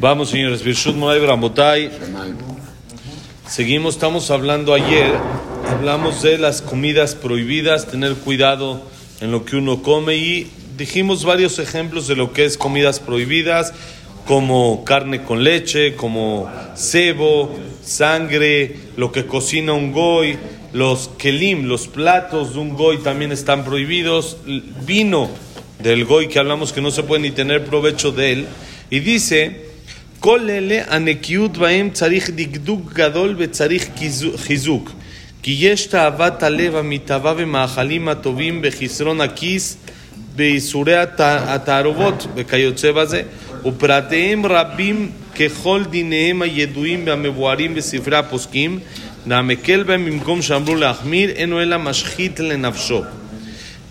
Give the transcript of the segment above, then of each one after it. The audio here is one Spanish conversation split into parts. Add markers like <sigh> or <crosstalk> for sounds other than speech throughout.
Vamos, señores. Seguimos, estamos hablando ayer, hablamos de las comidas prohibidas, tener cuidado en lo que uno come y dijimos varios ejemplos de lo que es comidas prohibidas, como carne con leche, como cebo, sangre, lo que cocina un goy, los kelim, los platos de un goy también están prohibidos, vino del goy que hablamos que no se puede ni tener provecho de él, y dice כל אלה הנקיות בהם צריך דקדוק גדול וצריך חיזוק. כי יש תאוות הלב המתהווה במאכלים הטובים בחסרון הכיס, בייסורי התערובות וכיוצא בזה, ופרטיהם רבים ככל דיניהם הידועים והמבוארים בספרי הפוסקים, והמקל בהם במקום שאמרו להחמיר, אינו אלא משחית לנפשו.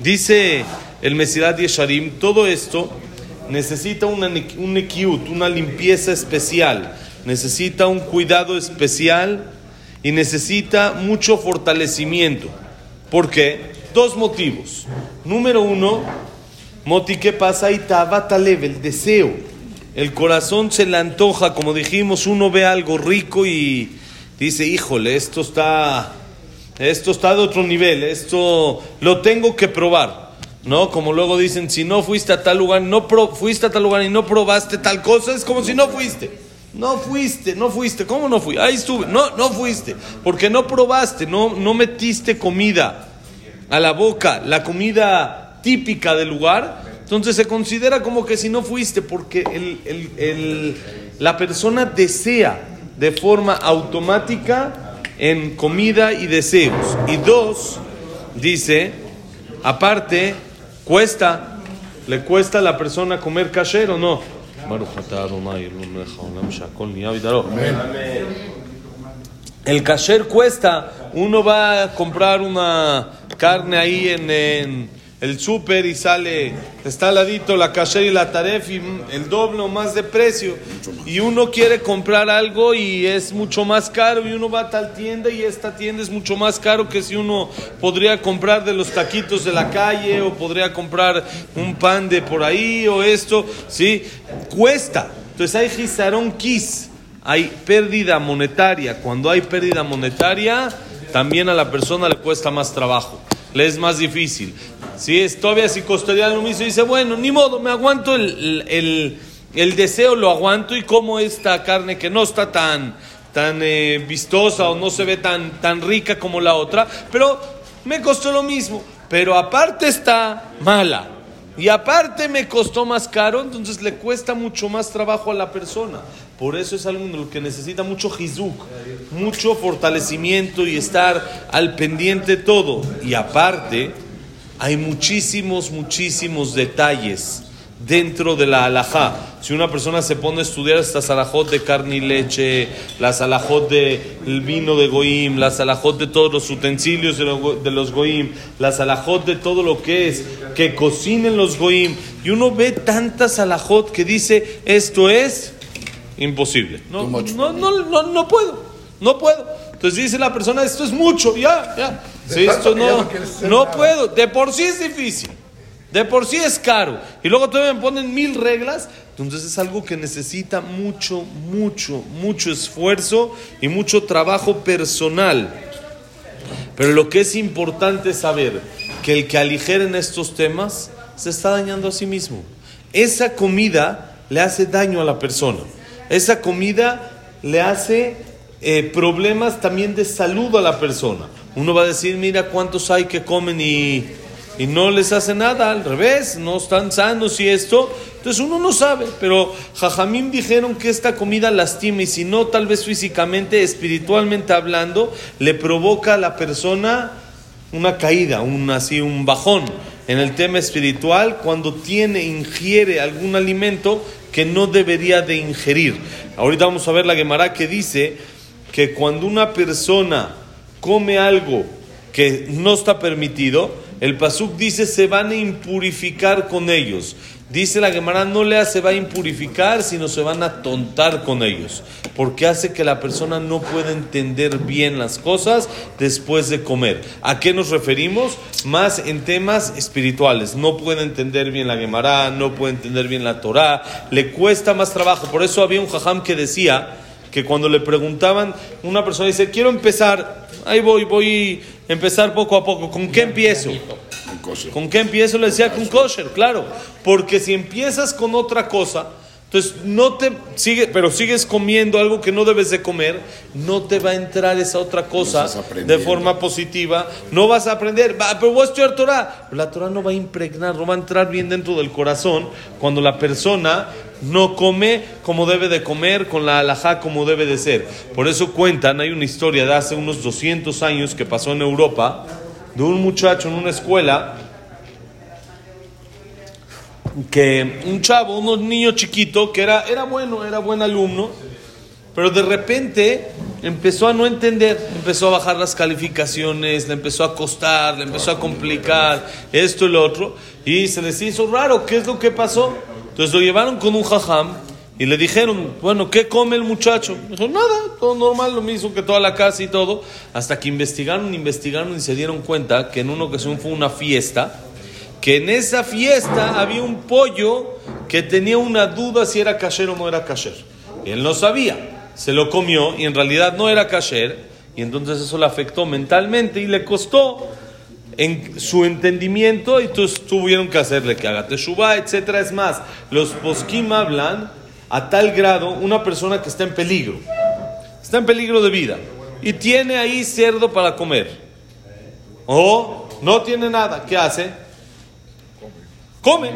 Dice el Mesirat Yesharim, todo esto necesita una, un equiut, una limpieza especial, necesita un cuidado especial y necesita mucho fortalecimiento. ¿Por qué? Dos motivos. Número uno, Moti, ¿qué pasa? Leve, el deseo. El corazón se le antoja, como dijimos, uno ve algo rico y dice, híjole, esto está, esto está de otro nivel, esto lo tengo que probar. ¿No? Como luego dicen, si no fuiste a tal lugar, no fuiste a tal lugar y no probaste tal cosa, es como si no fuiste. No fuiste, no fuiste. ¿Cómo no fui? Ahí estuve. No, no fuiste. Porque no probaste, no, no metiste comida a la boca, la comida típica del lugar. Entonces se considera como que si no fuiste, porque la persona desea de forma automática en comida y deseos. Y dos, dice, aparte, ¿Cuesta? ¿Le cuesta a la persona comer kasher o no? El kasher cuesta. Uno va a comprar una carne ahí en el súper y sale, está al ladito la kasher y la taref y el doble o más de precio. Y uno quiere comprar algo y es mucho más caro y uno va a tal tienda y esta tienda es mucho más caro que si uno podría comprar de los taquitos de la calle o podría comprar un pan de por ahí o esto, ¿sí? Cuesta. Entonces hay gizarón kis, hay pérdida monetaria. Cuando hay pérdida monetaria, también a la persona le cuesta más trabajo le es más difícil. Si es todavía si costaría lo mismo, dice, bueno, ni modo, me aguanto el, deseo, lo aguanto y como esta carne que no está tan, tan eh, vistosa o no se ve tan, tan rica como la otra, pero me costó lo mismo. Pero aparte está mala. Y aparte me costó más caro, entonces le cuesta mucho más trabajo a la persona. Por eso es algo que necesita mucho jizuk, mucho fortalecimiento y estar al pendiente todo. Y aparte, hay muchísimos, muchísimos detalles dentro de la alajá. Si una persona se pone a estudiar estas alajot de carne y leche, las alajot del vino de goim, las alajot de todos los utensilios de, los goim, las alajot de todo lo que es que cocinen los goim, y uno ve tantas alajot que dice esto es imposible. No, no, no, no, puedo, no puedo. Entonces dice la persona, esto es mucho, ya, ya. Esto no, no puedo. De por sí es difícil. De por sí es caro. Y luego todavía me ponen mil reglas. Entonces es algo que necesita mucho, mucho, mucho esfuerzo y mucho trabajo personal. Pero lo que es importante es saber que el que aligeren estos temas se está dañando a sí mismo. Esa comida le hace daño a la persona. Esa comida le hace eh, problemas también de salud a la persona. Uno va a decir, mira cuántos hay que comen y, y no les hace nada, al revés, no están sanos y esto. Entonces uno no sabe, pero Jajamín dijeron que esta comida lastima y si no, tal vez físicamente, espiritualmente hablando, le provoca a la persona una caída, un, así, un bajón en el tema espiritual cuando tiene, ingiere algún alimento que no debería de ingerir. Ahorita vamos a ver la Gemara que dice que cuando una persona come algo que no está permitido, el Pasuk dice se van a impurificar con ellos. Dice la Gemara, no le se va a impurificar, sino se van a tontar con ellos, porque hace que la persona no pueda entender bien las cosas después de comer. ¿A qué nos referimos? Más en temas espirituales. No puede entender bien la Gemara, no puede entender bien la Torah, le cuesta más trabajo. Por eso había un jajam que decía que cuando le preguntaban, una persona dice, quiero empezar, ahí voy, voy a empezar poco a poco, ¿con qué empiezo? ¿Con qué empiezo? Le decía con kosher, claro. Porque si empiezas con otra cosa, entonces no te sigue, pero sigues comiendo algo que no debes de comer, no te va a entrar esa otra cosa de forma positiva, no vas a aprender, pero voy a estudiar Torah. La Torah no va a impregnar, no va a entrar bien dentro del corazón cuando la persona no come como debe de comer, con la alajá como debe de ser. Por eso cuentan, hay una historia de hace unos 200 años que pasó en Europa, de un muchacho en una escuela que un chavo, un niño chiquito que era, era bueno, era buen alumno, pero de repente empezó a no entender, empezó a bajar las calificaciones, le empezó a costar, le empezó a complicar esto y lo otro, y se les hizo raro, ¿qué es lo que pasó? Entonces lo llevaron con un jajam y le dijeron, bueno, ¿qué come el muchacho? Dijo, nada, todo normal, lo mismo que toda la casa y todo. Hasta que investigaron, investigaron y se dieron cuenta que en una ocasión fue una fiesta, que en esa fiesta había un pollo que tenía una duda si era kasher o no era kasher. él no sabía, se lo comió y en realidad no era kasher, y entonces eso le afectó mentalmente y le costó en su entendimiento y entonces tuvieron que hacerle que haga teshuva, etcétera. Es más, los poskim hablan a tal grado una persona que está en peligro, está en peligro de vida y tiene ahí cerdo para comer o no tiene nada, ¿qué hace? Come.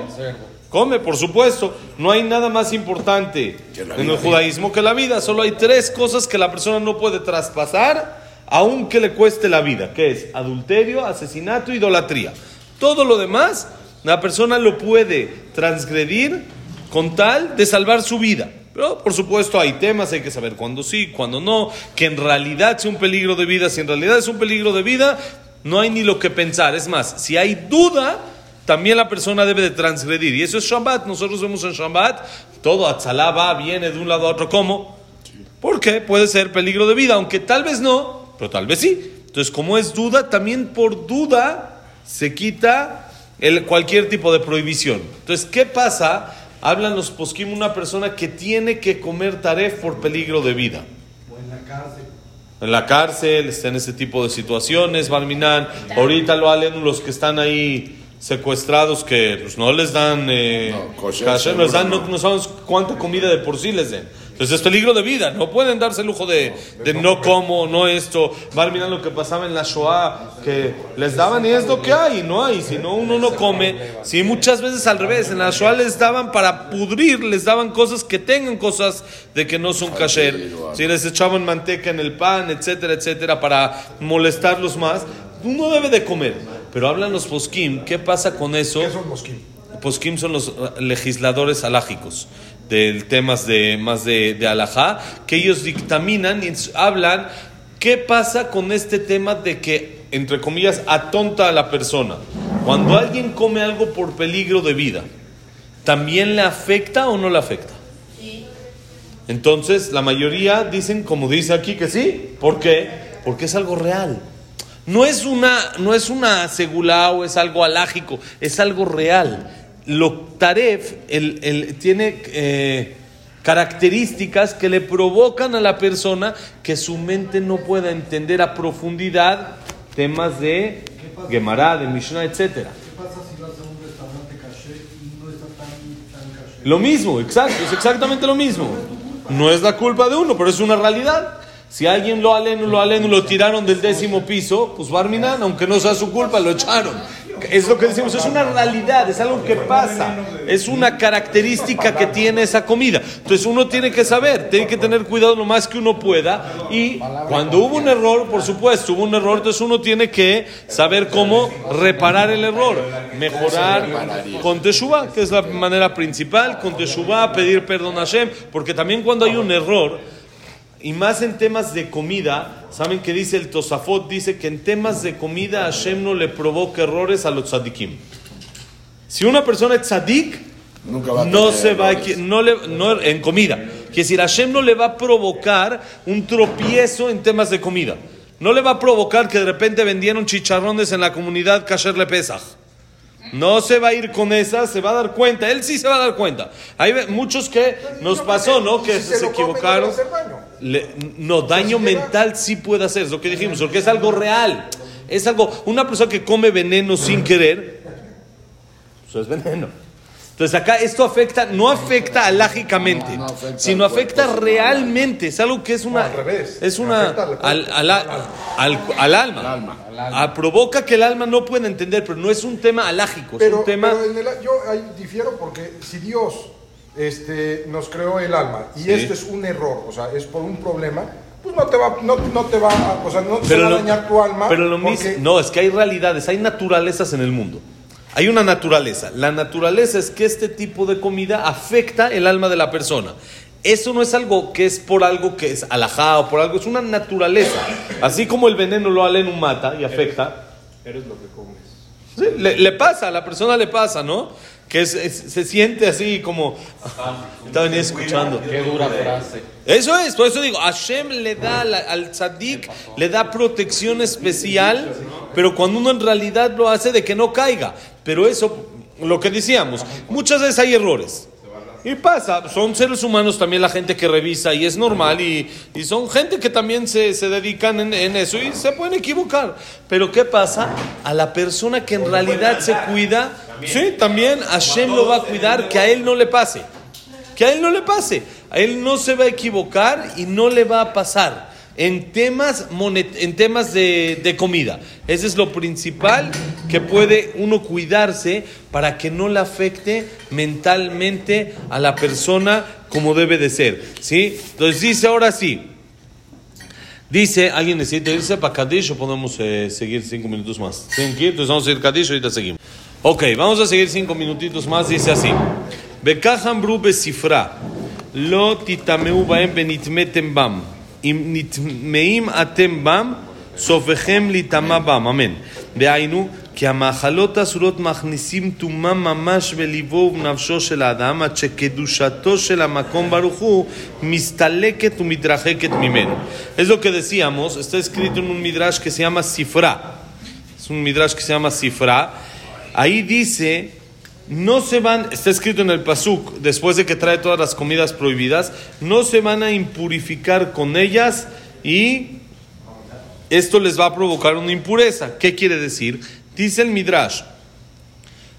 Come, por supuesto. No hay nada más importante en el judaísmo que la vida. Solo hay tres cosas que la persona no puede traspasar, aunque le cueste la vida, que es adulterio, asesinato, idolatría. Todo lo demás, la persona lo puede transgredir con tal de salvar su vida. Pero por supuesto hay temas, hay que saber cuándo sí, cuándo no, que en realidad sea un peligro de vida, si en realidad es un peligro de vida, no hay ni lo que pensar. Es más, si hay duda, también la persona debe de transgredir. Y eso es Shabbat. Nosotros vemos en Shabbat, todo Atzalá va, viene de un lado a otro. ¿Cómo? Porque puede ser peligro de vida, aunque tal vez no, pero tal vez sí. Entonces, como es duda, también por duda se quita el, cualquier tipo de prohibición. Entonces, ¿qué pasa? Hablan los poskim una persona que tiene que comer taref por peligro de vida. O en la cárcel. En la cárcel, está en ese tipo de situaciones, Barminan. Ahorita lo halen los que están ahí secuestrados que pues, no les dan, eh, No, kosher, kasher, no, les dan no, no sabemos cuánta comida de por sí les den. Entonces es peligro de vida, no pueden darse el lujo de, de no como, no esto. Van mirar lo que pasaba en la Shoah, que les daban y es lo que hay, no hay, si no uno no come. Si muchas veces al revés, en la Shoah les daban para pudrir, les daban cosas que tengan cosas de que no son kasher. Si les echaban manteca en el pan, etcétera, etcétera, para molestarlos más, uno debe de comer. Pero hablan los poskim, ¿qué pasa con eso? ¿Qué son mosquín? Poskim son los eh, legisladores alágicos del temas de más de, de alajá, que ellos dictaminan y hablan qué pasa con este tema de que, entre comillas, atonta a la persona. Cuando alguien come algo por peligro de vida, ¿también le afecta o no le afecta? Entonces, la mayoría dicen, como dice aquí, que sí. ¿Por qué? Porque es algo real. No es una, no es una segulá o es algo alágico, es algo real. Lo taref el, el- tiene eh, características que le provocan a la persona que su mente no pueda entender a profundidad temas de Gemara, de Mishnah, etcétera. Lo mismo, exacto, es exactamente lo mismo. No es la culpa de uno, pero es una realidad. Si alguien lo aleno, lo aleno, lo tiraron del décimo piso, pues Barminan, aunque no sea su culpa, lo echaron. Es lo que decimos, es una realidad, es algo que pasa, es una característica que tiene esa comida. Entonces uno tiene que saber, tiene que tener cuidado lo más que uno pueda. Y cuando hubo un error, por supuesto, hubo un error, entonces uno tiene que saber cómo reparar el error, mejorar con Teshuvah, que es la manera principal, con Teshuvah, pedir perdón a Hashem, porque también cuando hay un error, y más en temas de comida, saben que dice el Tosafot, dice que en temas de comida Hashem no le provoca errores a los tzadikim. Si una persona es tzadik, Nunca va a no se va a errores. equi- no le, no, en comida. Quiere decir, Hashem no le va a provocar un tropiezo en temas de comida. No le va a provocar que de repente vendieron chicharrones en la comunidad Kasher Le Pesach. No se va a ir con esa, se va a dar cuenta. Él sí se va a dar cuenta. Hay muchos que nos pasó, ¿no? Que se, a equivocaron. Le- no, daño mental sí puede hacer, es lo que dijimos, porque es algo real. Es algo, una persona que come veneno sin querer, eso es veneno. Entonces acá esto afecta, no afecta alágicamente, No, no afecta sino cuerpo, afecta realmente. Es algo que es una, No, al revés. es una al al, al- al- al alma. Al alma. Ah, provoca que el alma no pueda entender, pero no es un tema alágico, es un tema. pero en el- yo ahí difiero porque si Dios este, nos creó el alma y Sí. esto es un error, o sea, es por un problema, pues no te va, no, no te va, a- o sea, no te va lo- a dañar tu alma. Pero lo porque- mismo, no, es que hay realidades, hay naturalezas en el mundo. Hay una naturaleza. La naturaleza es que este tipo de comida afecta el alma de la persona. Eso no es algo que es por algo que es alajá o por algo, es una naturaleza. Así como el veneno lo alenu mata y afecta. Eres lo que comes. Sí, le, le pasa, a la persona le pasa, ¿no? Que es- es- se siente así como... Estaba ni escuchando. Qué dura frase. Eso es, por eso digo, Hashem le da al, al tzadik, le da protección especial, pero cuando uno en realidad lo hace de que no caiga. Pero eso, lo que decíamos, muchas veces hay errores. Y pasa, son seres humanos también la gente que revisa y es normal y, y son gente que también se, se dedican en, en eso y se pueden equivocar. Pero ¿qué pasa? A la persona que en realidad se cuida, sí, también Hashem lo va a cuidar que a él no le pase. Que a él no le pase. A él no se va a equivocar y no le va a pasar en temas, monet, en temas de, de, comida. Ese es lo principal que puede uno cuidarse para que no le afecte mentalmente a la persona como debe de ser. ¿sí? Entonces dice ahora sí. Dice, alguien necesita irse para Kadish o podemos eh, seguir cinco minutos más. Entonces vamos a ir Kadish y ahorita seguimos. Ok, vamos a seguir cinco minutitos más. Dice así. Bekahambru besifra. Lo titameu baem benitmetem bam נטמאים אתם בם, סופכם להיטמע בם. אמן. דהיינו, כי המאכלות האסורות מכניסים טומאה ממש בליבו ובנפשו של האדם, עד שקדושתו של המקום ברוך הוא מסתלקת ומתרחקת ממנו. Es lo que decíamos, está escrito en un midrash que se llama Sifra. Es un midrash que se llama Sifra. Ahí dice no se van, está escrito en el Pasuk, después de que trae todas las comidas prohibidas, no se van a impurificar con ellas y esto les va a provocar una impureza. ¿Qué quiere decir? Dice el Midrash,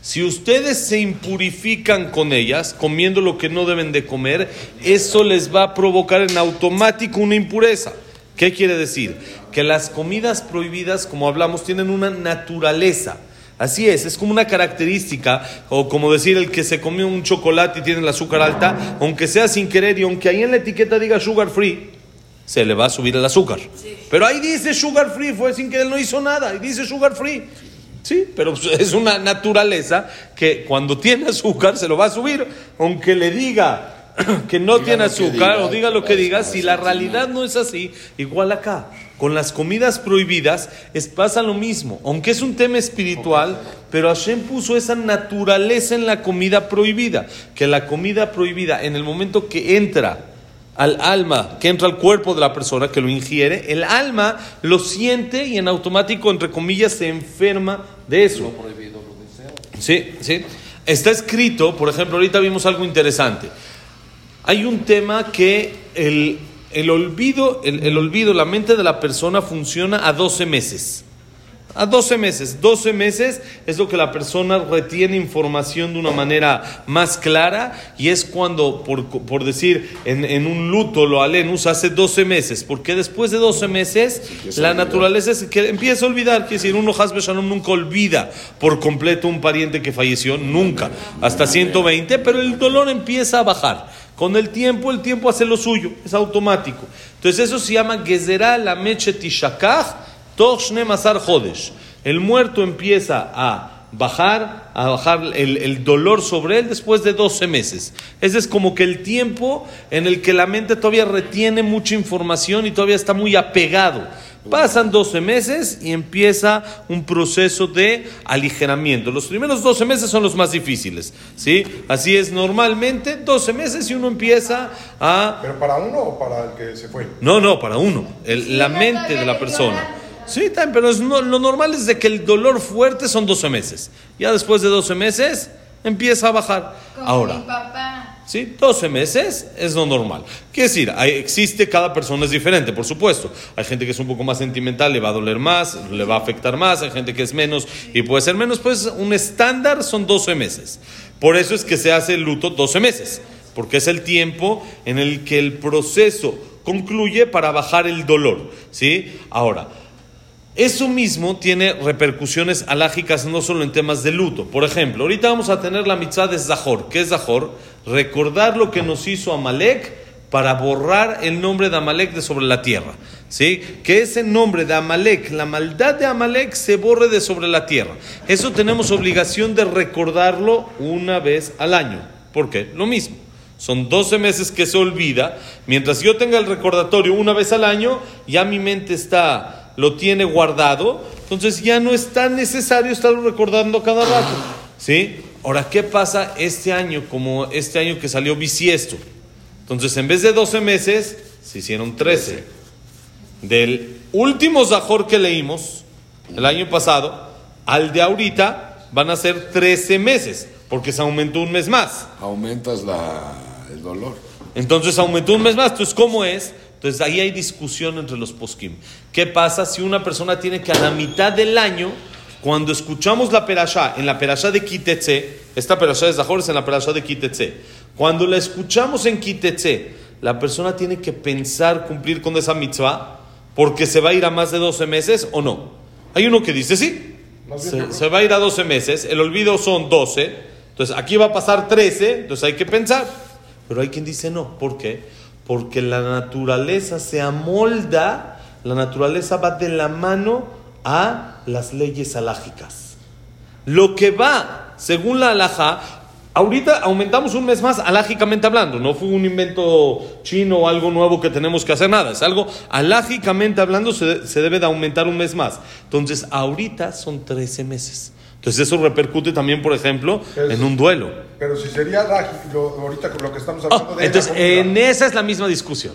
si ustedes se impurifican con ellas, comiendo lo que no deben de comer, eso les va a provocar en automático una impureza. ¿Qué quiere decir? Que las comidas prohibidas, como hablamos, tienen una naturaleza. Así es, es como una característica, o como decir el que se comió un chocolate y tiene el azúcar alta, aunque sea sin querer y aunque ahí en la etiqueta diga sugar free, se le va a subir el azúcar. Pero ahí dice sugar free, fue sin que él no hizo nada, y dice sugar free. Sí, pero es una naturaleza que cuando tiene azúcar se lo va a subir, aunque le diga <coughs> que no Diga tiene azúcar diga, o diga lo que diga, si la realidad no es así, igual acá. Con las comidas prohibidas es, pasa lo mismo, aunque es un tema espiritual, pero Hashem puso esa naturaleza en la comida prohibida, que la comida prohibida en el momento que entra al alma, que entra al cuerpo de la persona que lo ingiere, el alma lo siente y en automático, entre comillas, se enferma de eso. Prohibido lo deseo. Sí, sí. Está escrito, por ejemplo, ahorita vimos algo interesante. Hay un tema que el, el olvido, el, el olvido, la mente de la persona funciona a 12 meses. A 12 meses. 12 meses es lo que la persona retiene información de una manera más clara y es cuando, por, por decir, en, en un luto lo alenus hace 12 meses. Porque después de 12 meses empieza la naturaleza es que empieza a olvidar. Quiere decir, uno Hasbe Shalom nunca olvida por completo un pariente que falleció, nunca. Hasta 120, pero el dolor empieza a bajar. Con el tiempo, el tiempo hace lo suyo, es automático. Entonces eso se llama Gezerah la Meche Tishakach Toch Shne Masar Jodesh. El muerto empieza a bajar, a bajar el, el dolor sobre él después de 12 meses. Ese es como que el tiempo en el que la mente todavía retiene mucha información y todavía está muy apegado. Pasan 12 meses y empieza un proceso de aligeramiento. Los primeros 12 meses son los más difíciles, ¿sí? Así es normalmente 12 meses y uno empieza a ¿Pero para uno o para el que se fue? no, no, para uno. El- Sí, la mente de la persona. Sí, también, pero es no- lo normal es de que el dolor fuerte son 12 meses. Ya después de 12 meses empieza a bajar. Como Ahora, mi papá. ¿Sí? 12 meses es lo normal. Quiere decir, hay- existe, cada persona es diferente, por supuesto. Hay gente que es un poco más sentimental, le va a doler más, le va a afectar más. Hay gente que es menos y puede ser menos. Pues un estándar son 12 meses. Por eso es que se hace el luto 12 meses, porque es el tiempo en el que el proceso concluye para bajar el dolor. ¿sí? Ahora, eso mismo tiene repercusiones alágicas no solo en temas de luto. Por ejemplo, ahorita vamos a tener la mitzvah de Zahor. ¿Qué es Zahor? Recordar lo que nos hizo Amalek para borrar el nombre de Amalek de sobre la tierra. ¿Sí? Que ese nombre de Amalek, la maldad de Amalek, se borre de sobre la tierra. Eso tenemos obligación de recordarlo una vez al año. ¿Por qué? Lo mismo. Son 12 meses que se olvida. Mientras yo tenga el recordatorio una vez al año, ya mi mente está, lo tiene guardado. Entonces ya no es tan necesario estarlo recordando cada rato. ¿Sí? Ahora, ¿qué pasa este año, como este año que salió bisiesto? Entonces, en vez de 12 meses, se hicieron 13. Del último Zahor que leímos el año pasado al de ahorita van a ser 13 meses, porque se aumentó un mes más. Aumentas la, el dolor. Entonces aumentó un mes más. Entonces, ¿cómo es? Entonces ahí hay discusión entre los poskim. ¿Qué pasa si una persona tiene que a la mitad del año, cuando escuchamos la perashá, en la perashá de Kitetse, esta perashá de Zahor es en la perashá de Kitetse, cuando la escuchamos en Kitetse, la persona tiene que pensar cumplir con esa mitzvah porque se va a ir a más de 12 meses o no? Hay uno que dice sí, se, se va a ir a 12 meses, el olvido son 12, entonces aquí va a pasar 13, entonces hay que pensar. Pero hay quien dice no, ¿por qué? Porque la naturaleza se amolda, la naturaleza va de la mano a las leyes alágicas. Lo que va, según la alhaja, ahorita aumentamos un mes más alágicamente hablando, no fue un invento chino o algo nuevo que tenemos que hacer nada, es algo alágicamente hablando se, se debe de aumentar un mes más. Entonces, ahorita son 13 meses. Entonces, eso repercute también, por ejemplo, en un duelo. Pero si sería lo- ahorita con lo que estamos Ah, hablando de entonces, la en esa es la misma discusión.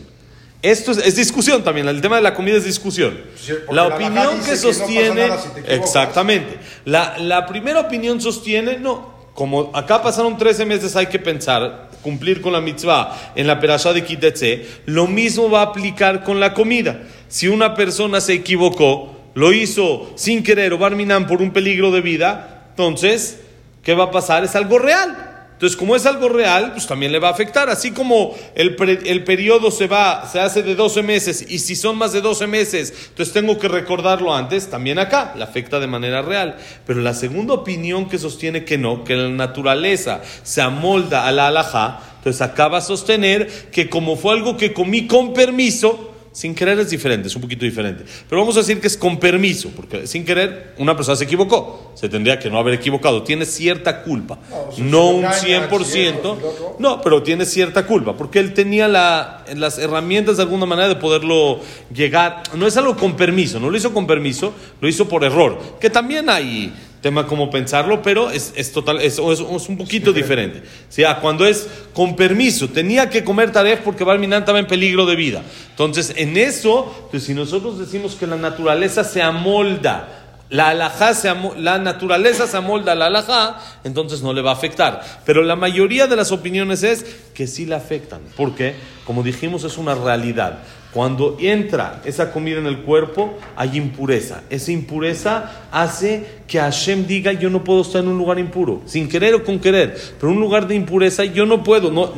Esto es, es discusión también, el tema de la comida es discusión. Sí, la la opinión que no sostiene, si exactamente, la, la primera opinión sostiene, no, como acá pasaron 13 meses hay que pensar, cumplir con la mitzvah en la perashá de Kitetse, lo mismo va a aplicar con la comida. Si una persona se equivocó, lo hizo sin querer o barminan por un peligro de vida, entonces, ¿qué va a pasar? Es algo real. Entonces, como es algo real, pues también le va a afectar. Así como el, pre- el periodo se va, se hace de 12 meses, y si son más de 12 meses, entonces tengo que recordarlo antes, también acá, le afecta de manera real. Pero la segunda opinión que sostiene que no, que la naturaleza se amolda a la alajá, entonces acaba a sostener que como fue algo que comí con permiso, sin querer es diferente, es un poquito diferente. Pero vamos a decir que es con permiso, porque sin querer una persona se equivocó. Se tendría que no haber equivocado. Tiene cierta culpa. No, si No un engaña, 100%. si esto, si lo otro. No, pero tiene cierta culpa, porque él tenía la- las herramientas de alguna manera de poderlo llegar. No es algo con permiso, no lo hizo con permiso, lo hizo por error. Que también hay tema como pensarlo, pero es, es total, es, es- es un poquito diferente. O sea, cuando es con permiso, tenía que comer taref porque Barminan estaba en peligro de vida. Entonces, en eso, pues si nosotros decimos que la naturaleza se amolda, la alajá se la naturaleza se amolda a la alajá, entonces no le va a afectar. Pero la mayoría de las opiniones es que sí le afectan. porque Como dijimos, es una realidad. Cuando entra esa comida en el cuerpo, hay impureza. Esa impureza hace que Hashem diga, yo no puedo estar en un lugar impuro, sin querer o con querer. Pero un lugar de impureza yo no puedo. No,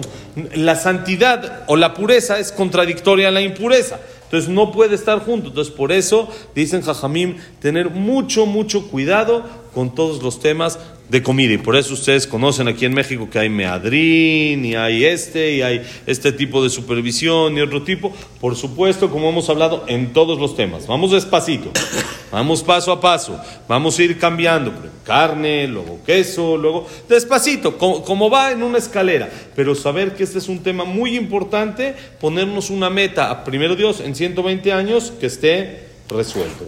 la santidad o la pureza es contradictoria a la impureza. Entonces no puede estar junto. Entonces por eso dicen Jajamim tener mucho, mucho cuidado con todos los temas de comida. Y por eso ustedes conocen aquí en México que hay meadrín y hay este y hay este tipo de supervisión y otro tipo. Por supuesto, como hemos hablado en todos los temas. Vamos despacito. Vamos paso a paso. Vamos a ir cambiando. Carne, luego queso, luego despacito, como, como va en una escalera. Pero saber que este es un tema muy importante, ponernos una meta, a primero Dios, en 120 años, que esté resuelto.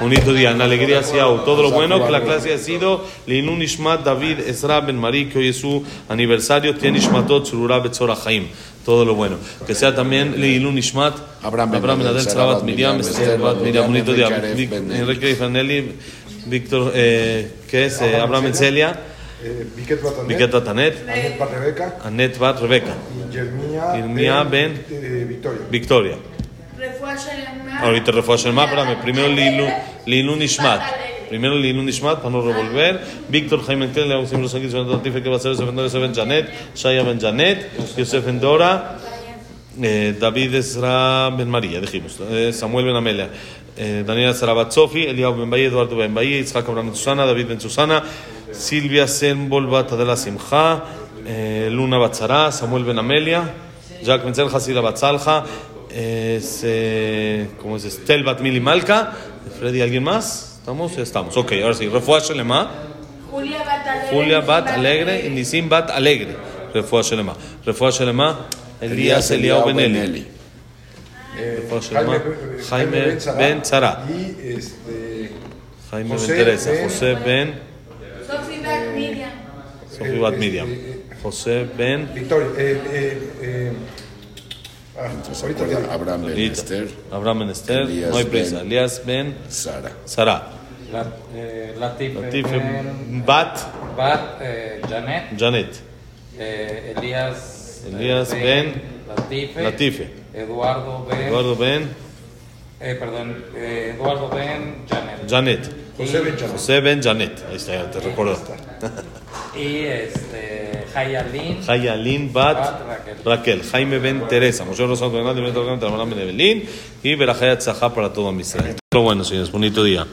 Bonito día, en alegría hacia todo lo bueno que la clase ha sido Linun Ishmat David Ezra Ben Mari, que hoy es su aniversario, tiene Ishmatot Surura Betzora Chaim. Todo lo bueno. Que sea también Leilun Ishmat Abraham Ben Adel, Sarabat Bat Miriam Esther Bat Miriam. Bonito día. Enrique Fanelli. Víctor, eh, ¿qué es? Eh, Abraham Encelia, Eh, Viquet Batanet, Anet Bat Rebeca Anet Bat Rebeca, Yermía Ben- eh, Victoria. Victoria. Ahorita refuerzo el mapa, primero Lilu Nishmat. Primero Lilu Nishmat para no revolver. Víctor Jaime Kel, le agustín los sanguíneos, Jonathan que va a ser Yosef Endora, Yosef Ben Janet, Shaya Ben Janet, Yosef Endora, eh, David Ezra Ben María, dijimos, eh, Samuel Ben Amelia. Eh, Daniela Sarabat Sofi, Eliab Ben Bahía, Eduardo Ben Bahía, Isaac Abraham Ben Susana, David Ben Susana, Silvia Senbol Bata de la Simja, Luna Batzara, Samuel Ben Amelia, Jack Menzel Hasira Batzalja, es, eh, ¿cómo es? Estel Bat Mili Malka, Freddy, ¿alguien más? ¿Estamos? Ya estamos. Ok, ahora sí. Refuá Shelema, Julia Bat Alegre. Julia Bat Alegre y Nisim Bat Alegre. Refuá Shelema. Refuá Shelema, Elías Eliao Benelli. Eh, Refuá Shelema, eh, Jaime Ben Tzara. Y este. Jaime Ben José Teresa. Ben- José Ben, Sofi Bat Miriam. Sofía Bat Miriam. José Ben, Victoria. Ah, Entonces, ahorita. Abraham Ben. Esther, Abraham Ben Esther. Elías No hay prisa. Ben- Elías Ben Sara. Sara. La, eh, Latif, Latif Ben- Bat Bat eh, Janet, Janet. eh, Elías, Elías Ben Latife, Latife. Eduardo Ben, Eduardo Ben eh, perdón, eh, Eduardo Ben Janet. Janet. José Ben Janet. Ahí está, ya te recuerdo. Y este, Hayalin, Bat Raquel. Jaime Ben Teresa. Moshe Rosado Bernal, Benito Alcántara, Maram Ben Evelín. Y Berajayat Zahá para todo Israel. Pero bueno, señores, bonito día.